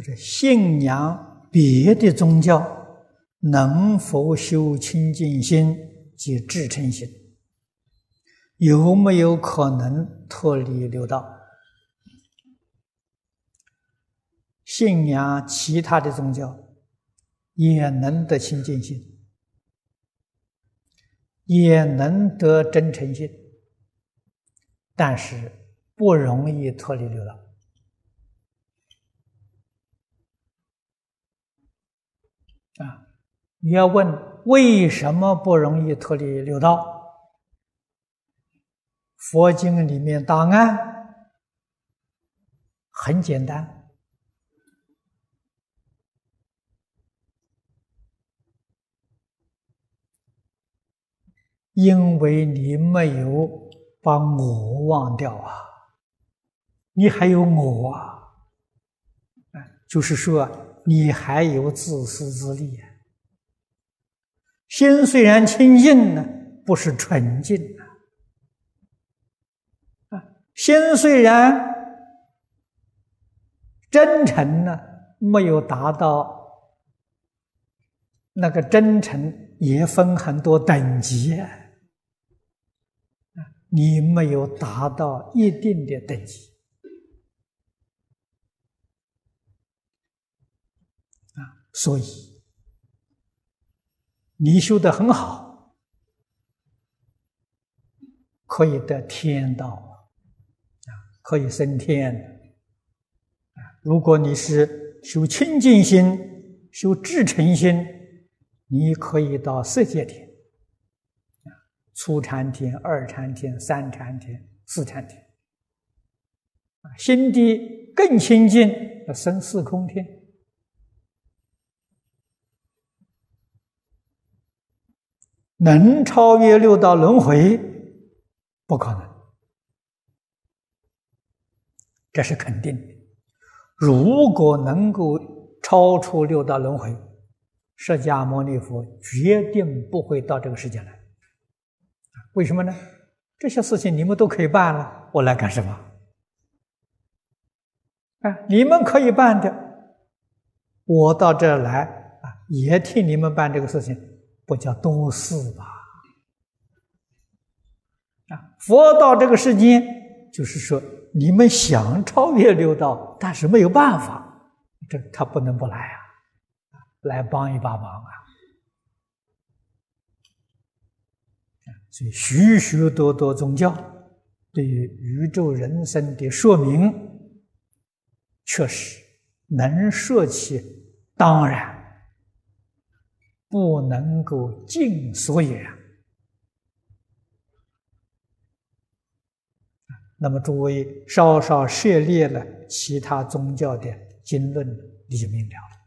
或者信仰别的宗教，能否修清净心及至诚心？有没有可能脱离六道？信仰其他的宗教，也能得清净心，也能得真诚心，但是不容易脱离六道。啊，你要问为什么不容易脱离六道？佛经里面答案很简单。因为你没有把我忘掉啊，你还有我啊，就是说你还有自私自利啊。心虽然清净呢，不是纯净啊，心虽然真诚呢，没有达到那个真诚，也分很多等级啊。你没有达到一定的等级啊，所以你修得很好，可以得天道啊，可以升天。如果你是修清净心、修至诚心，你可以到色界天。初禅天、二禅天、三禅天、四禅天，啊，心地更清净，要升四空天，能超越六道轮回，不可能，这是肯定的。如果能够超出六道轮回，释迦牟尼佛决定不会到这个世界来。为什么呢？这些事情你们都可以办了，我来干什么？啊，你们可以办的，我到这儿来啊，也替你们办这个事情，不叫多事吧？啊，佛到这个世间，就是说你们想超越六道，但是没有办法，这他不能不来啊，来帮一把忙啊。所以，许许多多宗教对于宇宙人生的说明，确实能说起，当然不能够尽所也。那么，诸位稍稍涉猎了其他宗教的经论，你就明了了。